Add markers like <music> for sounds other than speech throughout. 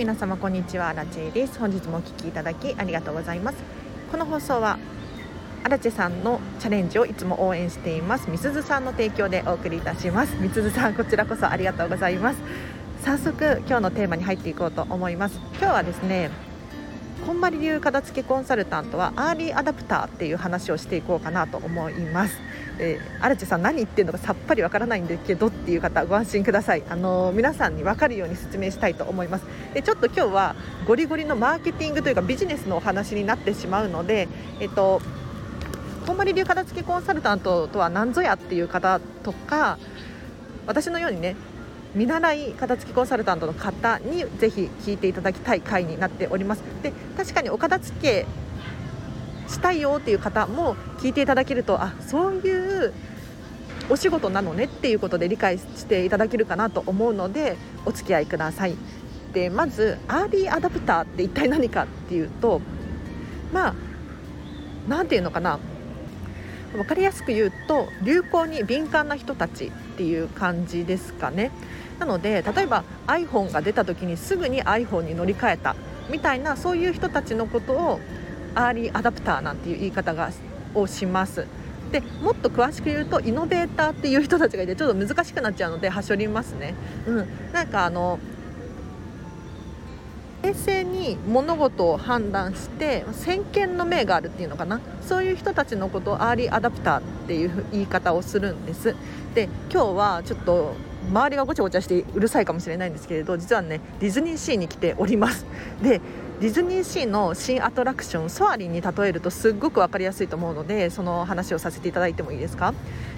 皆様こんにちは。アラチェです。本日もお聞きいただきありがとうございます。この放送はアラチェさんのチャレンジをいつも応援しています。みすずさんの提供でお送りいたします。みすずさんこちらこそありがとうございます。早速今日のテーマに入っていこうと思います。今日はですねこんまり流片付けコンサルタントはアーリーアダプターっていう話をしていこうかなと思います。えー、荒地さん何言ってるのかさっぱりわからないんだけどっていう方ご安心ください。あのー、皆さんに分かるように説明したいと思います。でちょっと今日はゴリゴリのマーケティングというかビジネスのお話になってしまうのでえっとこんまり流片付けコンサルタントとは何ぞやっていう方とか私のようにね見習い片付きコンサルタントの方にぜひ聞いていただきたい回になっております。で確かにお片付けしたいよっていう方も聞いていただけるとあそういうお仕事なのねっていうことで理解していただけるかなと思うのでお付き合いください。でまずアーリーアダプターって一体何かっていうとまあ何て言うのかな。分かりやすく言うと流行に敏感な人たちっていう感じですかね。なので例えば iPhone が出た時にすぐに iPhone に乗り換えたみたいなそういう人たちのことをアーリーアダプターなんていう言い方がをします。でもっと詳しく言うとイノベーターっていう人たちがいてちょっと難しくなっちゃうのではしょりますね、うん、なんかあの冷静に物事を判断して先見の明があるっていうのかな。そういう人たちのことをアーリーアダプターっていう言い方をするんです。で今日はちょっと周りがごちゃごちゃしてうるさいかもしれないんですけれど実はねディズニーシーに来ております。<laughs> でディズニーシーの新アトラクションソアリンに例えるとすっごく分かりやすいと思うのでその話をさせていただいてもいいですか？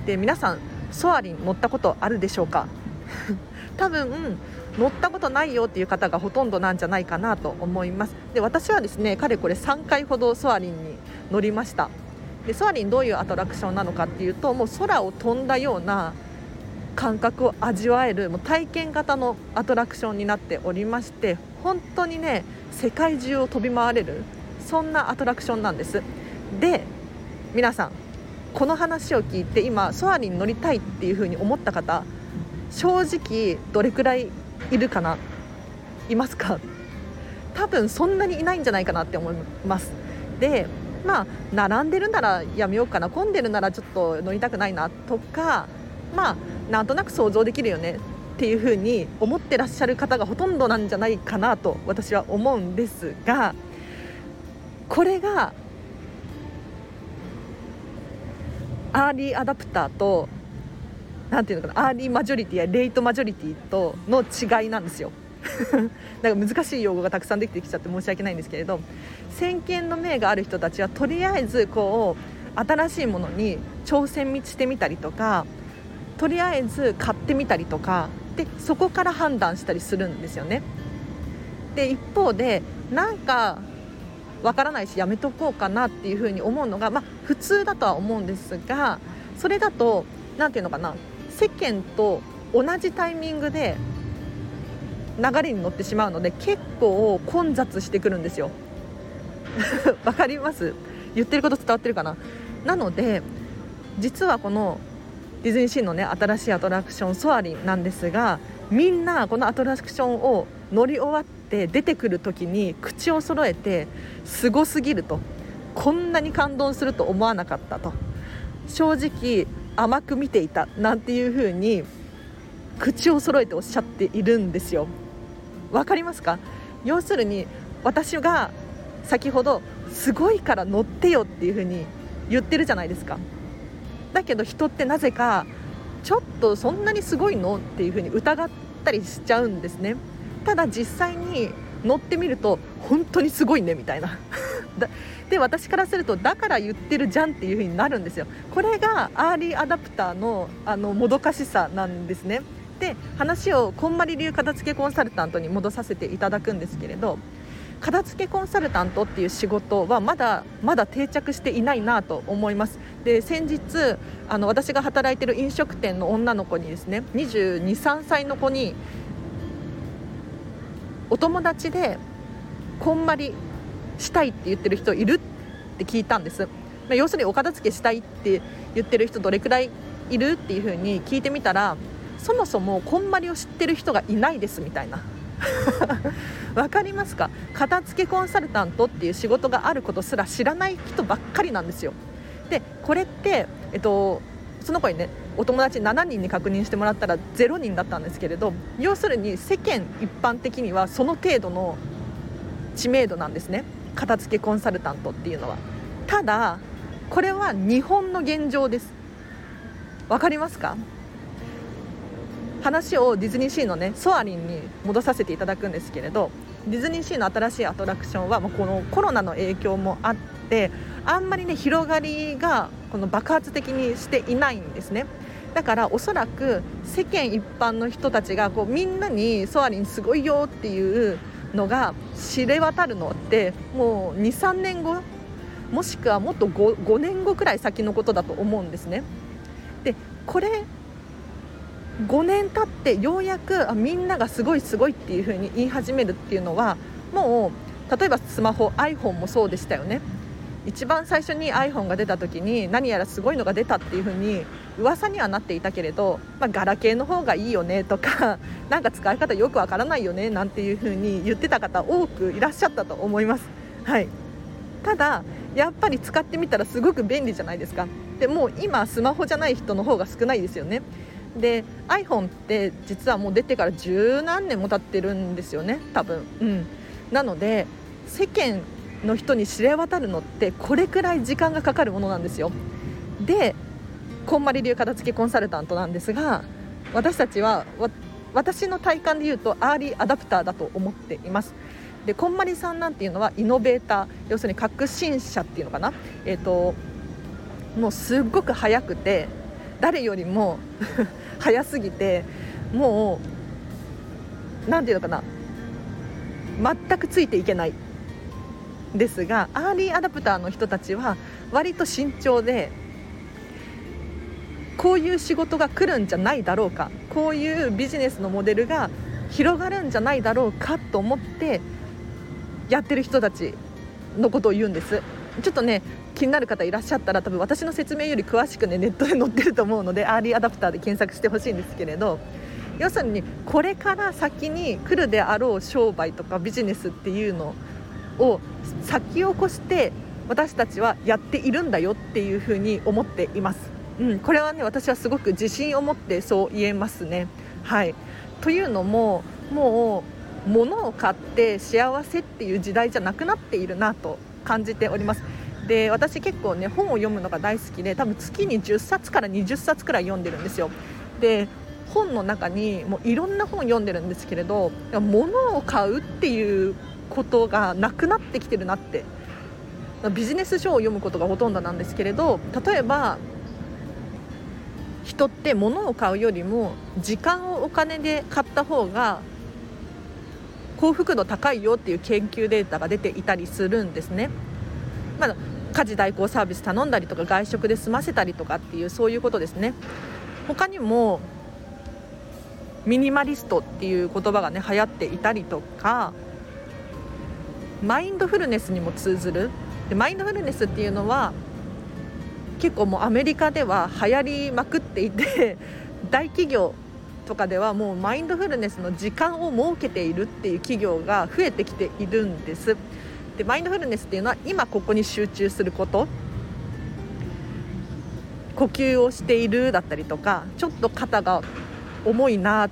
で皆さんソアリン乗ったことあるでしょうか？<laughs> 多分乗ったことないよっていう方がほとんどなんじゃないかなと思います。で私はですねかれこれ3回ほどソアリンに乗りました。でソアリンどういうアトラクションなのかっていうともう空を飛んだような感覚を味わえるもう体験型のアトラクションになっておりまして本当にね世界中を飛び回れるそんなアトラクションなんです。で皆さんこの話を聞いて今ソアリン乗りたいっていう風に思った方正直どれくらいいるかな？いますか？多分そんなにいないんじゃないかなって思います。でまあ並んでるならやめようかな混んでるならちょっと乗りたくないなとかまあなんとなく想像できるよねっていうふうに思ってらっしゃる方がほとんどなんじゃないかなと私は思うんですがこれがアーリーアダプターと何ていうのかなアーリーマジョリティやレイトマジョリティとの違いなんですよ。<laughs> なんか難しい用語がたくさんできてきちゃって申し訳ないんですけれど先見の明がある人たちはとりあえずこう新しいものに挑戦してみたりとかとりあえず買ってみたりとかでそこから判断したりするんですよね。で一方でなんかわからないしやめとこうかなっていうふうに思うのが、まあ、普通だとは思うんですがそれだと何て言うのかな世間と同じタイミングで流れに乗ってしまうので結構混雑してくるんですよ。<laughs> わかります？言ってること伝わってるかな？なので実はこのディズニーシーのね新しいアトラクションソアリンなんですがみんなこのアトラクションを乗り終わって出てくる時に口を揃えてすごすぎるとこんなに感動すると思わなかったと。正直甘く見ていたなんていう風に口を揃えておっしゃっているんですよ。わかりますか？要するに私が先ほどすごいから乗ってよっていう風に言ってるじゃないですか。だけど人ってなぜかちょっとそんなにすごいの？っていうふうに疑ったりしちゃうんですね。ただ実際に乗ってみると本当にすごいねみたいな。<laughs> で私からするとだから言ってるじゃんっていう風になるんですよ。これがアーリーアダプターのあのもどかしさなんですね。で話をこんまり流片付けコンサルタントに戻させていただくんですけれど片付けコンサルタントっていう仕事はまだまだ定着していないなと思います。で先日あの私が働いてる飲食店の女の子にですね2 2 3歳の子にお友達でこんまりしたいって言ってる人いるって聞いたんです。ま要するにお片付けしたいって言ってる人どれくらいいるっていうふうに聞いてみたらそもそもこんまりを知ってる人がいないですみたいな。分かりますか？片付けコンサルタントっていう仕事があることすら知らない人ばっかりなんですよ。でこれって、えっと、その子にねお友達7人に確認してもらったら0人だったんですけれど要するに世間一般的にはその程度の知名度なんですね。片付けコンサルタントっていうのは。ただこれは日本の現状です。わかりますか？話をディズニーシーのねソアリンに戻させていただくんですけれどディズニーシーの新しいアトラクションはもうこのコロナの影響もあってあんまりね広がりがこの爆発的にしていないんですね。だからおそらく世間一般の人たちがこうみんなにソアリンすごいよっていうのが知れ渡るのってもう23年後もしくはもっと 5, 5年後くらい先のことだと思うんですね。でこれ5年経ってようやくあみんながすごいすごいっていう風に言い始めるっていうのはもう例えばスマホ iPhone もそうでしたよね。一番最初に iPhone が出た時に何やらすごいのが出たっていう風に噂にはなっていたけれど、まあ、ガラケーの方がいいよねとか <laughs> なんか使い方よくわからないよねなんていう風に言ってた方多くいらっしゃったと思います。はい、ただやっぱり使ってみたらすごく便利じゃないですか。でもう今スマホじゃない人の方が少ないですよね。で iPhone って実はもう出てから十何年も経ってるんですよね多分。うん。なので世間の人に知れ渡るのってこれくらい時間がかかるものなんですよ。でこんまり流片付けコンサルタントなんですが私たちは私の体感で言うとアーリーアダプターだと思っています。でこんまりさんなんていうのはイノベーター要するに革新者っていうのかな？えっ、ー、ともうすっごく早くて誰よりも <laughs> 早すぎてもう何て言うのかな。全くついていけない。ですがアーリーアダプターの人たちは割と慎重でこういう仕事が来るんじゃないだろうか。こういうビジネスのモデルが広がるんじゃないだろうかと思ってやってる人たちのことを言うんです。ちょっとね気になる方いらっしゃったら多分私の説明より詳しくねネットで載ってると思うのでアーリーアダプターで検索してほしいんですけれど要するにこれから先に来るであろう商売とかビジネスっていうのを先を越して私たちはやっているんだよっていうふうに思っています、うん、これはね私はすごく自信を持ってそう言えますね。はい。というのももう物を買って幸せっていう時代じゃなくなっているなと感じております。で私結構ね本を読むのが大好きで多分月に10冊から20冊くらい読んでるんですよで本の中にもういろんな本読んでるんですけれど物を買うっていうことがなくなってきてるなってビジネス書を読むことがほとんどなんですけれど例えば人って物を買うよりも時間をお金で買った方が幸福度高いよっていう研究データが出ていたりするんですね。まあ、家事代行サービス頼んだりとか外食で済ませたりとかっていうそういうことですね。他にもミニマリストっていう言葉がね流行っていたりとかマインドフルネスにも通ずるでマインドフルネスっていうのは結構もうアメリカでは流行りまくっていて <laughs> 大企業とかではもうマインドフルネスの時間を設けているっていう企業が増えてきているんですでマインドフルネスっていうのは今ここに集中すること呼吸をしているだったりとかちょっと肩が重いなっ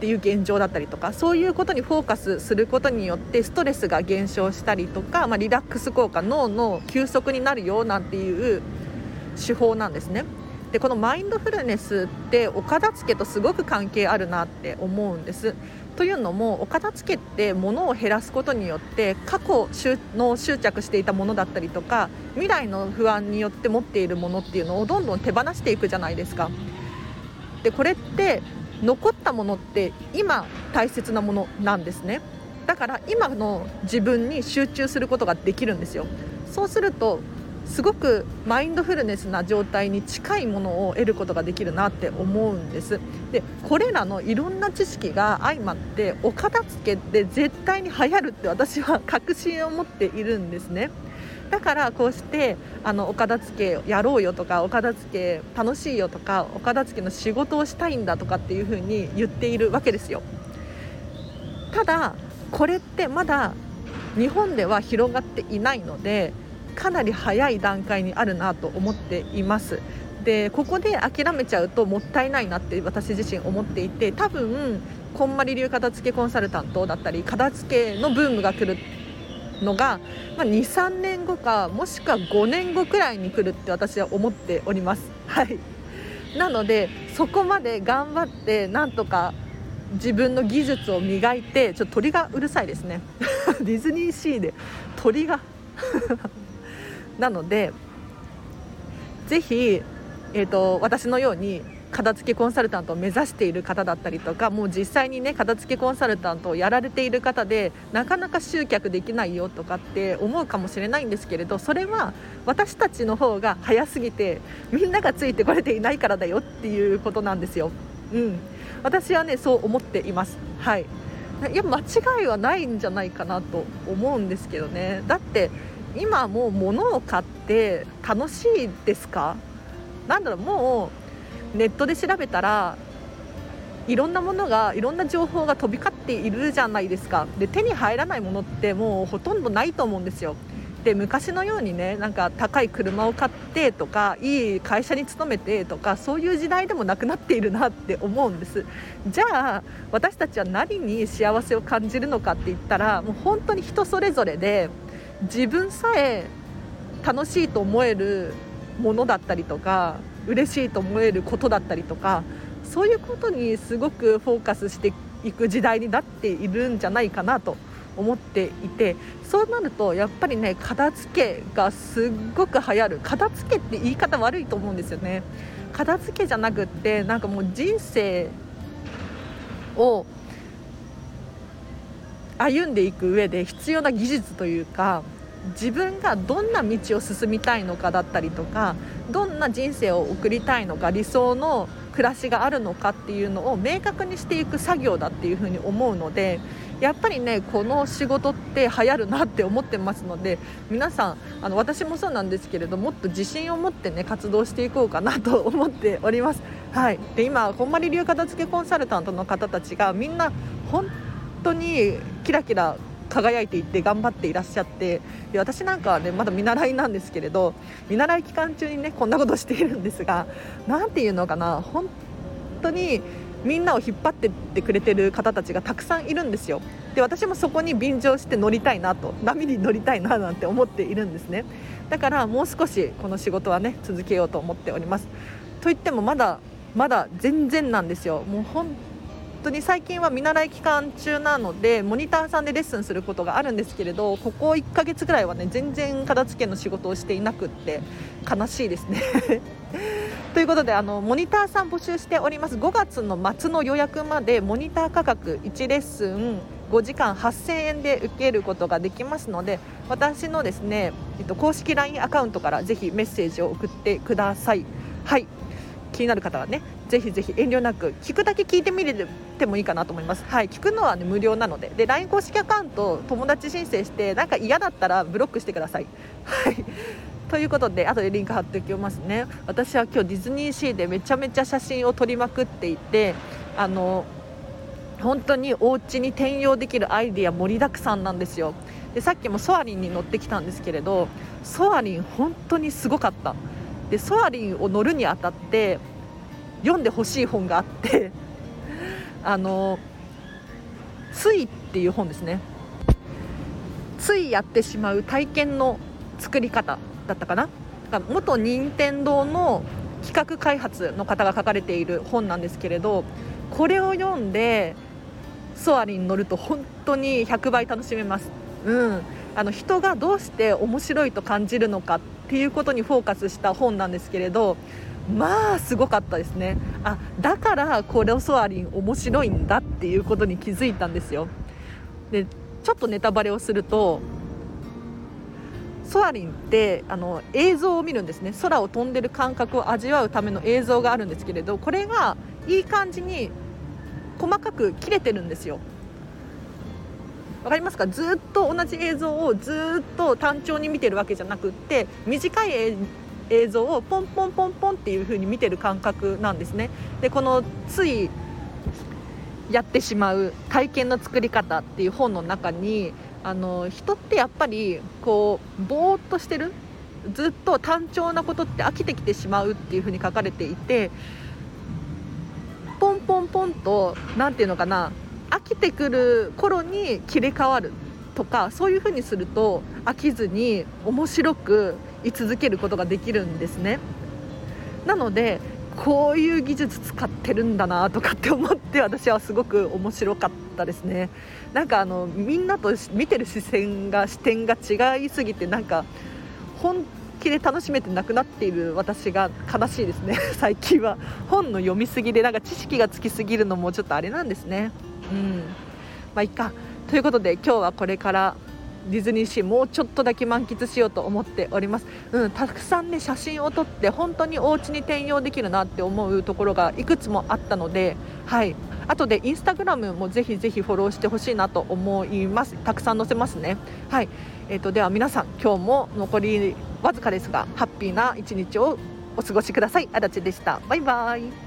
ていう現状だったりとかそういうことにフォーカスすることによってストレスが減少したりとか、まあ、リラックス効果脳の休息になるよなんていう手法なんですね。でこのマインドフルネスってお片付けとすごく関係あるなって思うんです。というのもお片付けって物を減らすことによって過去の執着していたものだったりとか未来の不安によって持っているものっていうのをどんどん手放していくじゃないですか。でこれって残ったものって今大切なものなんですねだから今の自分に集中することができるんですよそうするとすごくマインドフルネスな状態に近いものを得ることができるなって思うんです。でこれらのいろんな知識が相まってお片付けで絶対に流行るって私は確信を持っているんですね。だからこうしてあのお片付けやろうよとかお片付け楽しいよとかお片付けの仕事をしたいんだとかっていうふうに言っているわけですよ。ただこれってまだ日本では広がっていないのでかなり早い段階にあるなと思っています。でここで諦めちゃうともったいないなって私自身思っていて多分こんまり流片付けコンサルタントだったり片付けのブームが来るのが、まあ、23年後かもしくは5年後くらいに来るって私は思っております。はい。なのでそこまで頑張ってなんとか自分の技術を磨いてちょっと鳥がうるさいですね。<laughs> ディズニーシーで鳥が。<laughs> なのでぜひ、えーと、私のように片付けコンサルタントを目指している方だったりとかもう実際にね片付けコンサルタントをやられている方でなかなか集客できないよとかって思うかもしれないんですけれどそれは私たちの方が早すぎてみんながついてこれていないからだよっていうことなんですよ。うん、私はねそう思っています。はいいや間違いはないんじゃないかなと思うんですけどねだって今もう物を買って楽しいですか？なんだろうもうネットで調べたらいろんなものがいろんな情報が飛び交っているじゃないですか。で手に入らないものってもうほとんどないと思うんですよ。で昔のようにねなんか高い車を買ってとかいい会社に勤めてとかそういう時代でもなくなっているなって思うんです。じゃあ私たちは何に幸せを感じるのかって言ったらもう本当に人それぞれで自分さえ楽しいと思えるものだったりとか嬉しいと思えることだったりとかそういうことにすごくフォーカスしていく時代になっているんじゃないかなと思っていてそうなるとやっぱりね片付けがすっごく流行る。片付けって言い方悪いと思うんですよね。片付けじゃなくってなんかもう人生を歩んでいく上で必要な技術というか自分がどんな道を進みたいのかだったりとかどんな人生を送りたいのか理想の暮らしがあるのかっていうのを明確にしていく作業だっていうふうに思うのでやっぱりねこの仕事って流行るなって思ってますので皆さんあの私もそうなんですけれどもっと自信を持ってね活動していこうかなと思っております。はい、で今こんまり流片付けコンサルタントの方たちがみんな本当にキラキラ輝いていって頑張っていらっしゃってで私なんかはねまだ見習いなんですけれど見習い期間中にねこんなことしているんですが何て言うのかな本当にみんなを引っ張ってってくれてる方たちがたくさんいるんですよ。で私もそこに便乗して乗りたいなと波に乗りたいななんて思っているんですね。だからもう少しこの仕事はね続けようと思っております。といってもまだまだ全然なんですよ。もう本当に最近は見習い期間中なのでモニターさんでレッスンすることがあるんですけれどここ1ヶ月ぐらいはね全然片付けの仕事をしていなくって悲しいですね。<laughs> ということであのモニターさん募集しております。5月の末の予約までモニター価格1レッスン5時間8000円で受けることができますので私のですね、えっと、公式 LINE アカウントからぜひメッセージを送ってください。はい。気になる方はねぜひぜひ遠慮なく聞くだけ聞いてみてもいいかなと思います。はい聞くのは、ね、無料なので。で LINE 公式アカウント友達申請してなんか嫌だったらブロックしてください。はい。<laughs> ということで後でリンク貼っておきますね。私は今日ディズニーシーでめちゃめちゃ写真を撮りまくっていてあの本当にお家に転用できるアイディア盛りだくさんなんですよ。でさっきもソアリンに乗ってきたんですけれどソアリン本当にすごかった。でソアリンを乗るにあたって読んでほしい本があって <laughs> あの「つい」っていう本ですね。ついやってしまう体験の作り方だったかな。元任天堂の企画開発の方が書かれている本なんですけれどこれを読んでソアリンに乗ると本当に100倍楽しめます、うん、あの人がどうして面白いと感じるのかっていうことにフォーカスした本なんですけれどまあすごかったですね。あだからコレオソアリン面白いんだっていうことに気づいたんですよ。でちょっとネタバレをするとソアリンってあの映像を見るんですね。空を飛んでる感覚を味わうための映像があるんですけれどこれがいい感じに細かく切れてるんですよ。わかりますか？ずっと同じ映像をずっと単調に見てるわけじゃなくって短い映像をポンポンポンポンっていう風に見てる感覚なんですね。でこのついやってしまう体験の作り方っていう本の中にあの人ってやっぱりこうぼーっとしてるずっと単調なことって飽きてきてしまうっていうふうに書かれていてポンポンポンと何て言うのかな飽きてくる頃に切り替わるとかそういうふうにすると飽きずに面白く居続けることができるんですね。なのでこういう技術使ってるんだなとかって思って私はすごく面白かったですね。なんかあのみんなと見てる視線が視点が違いすぎてなんか本気で楽しめてなくなっている私が悲しいですね。<laughs> 最近は。本の読みすぎでなんか知識がつきすぎるのもちょっとあれなんですね。うん。まあいいか。ということで今日はこれからディズニーシーもうちょっとだけ満喫しようと思っております、うん、たくさんね写真を撮って本当にお家に転用できるなって思うところがいくつもあったのではい。後でインスタグラムもぜひぜひフォローしてほしいなと思います。たくさん載せますね。はい、えーと、では皆さん今日も残りわずかですがハッピーな一日をお過ごしください。足立でした。バイバイ。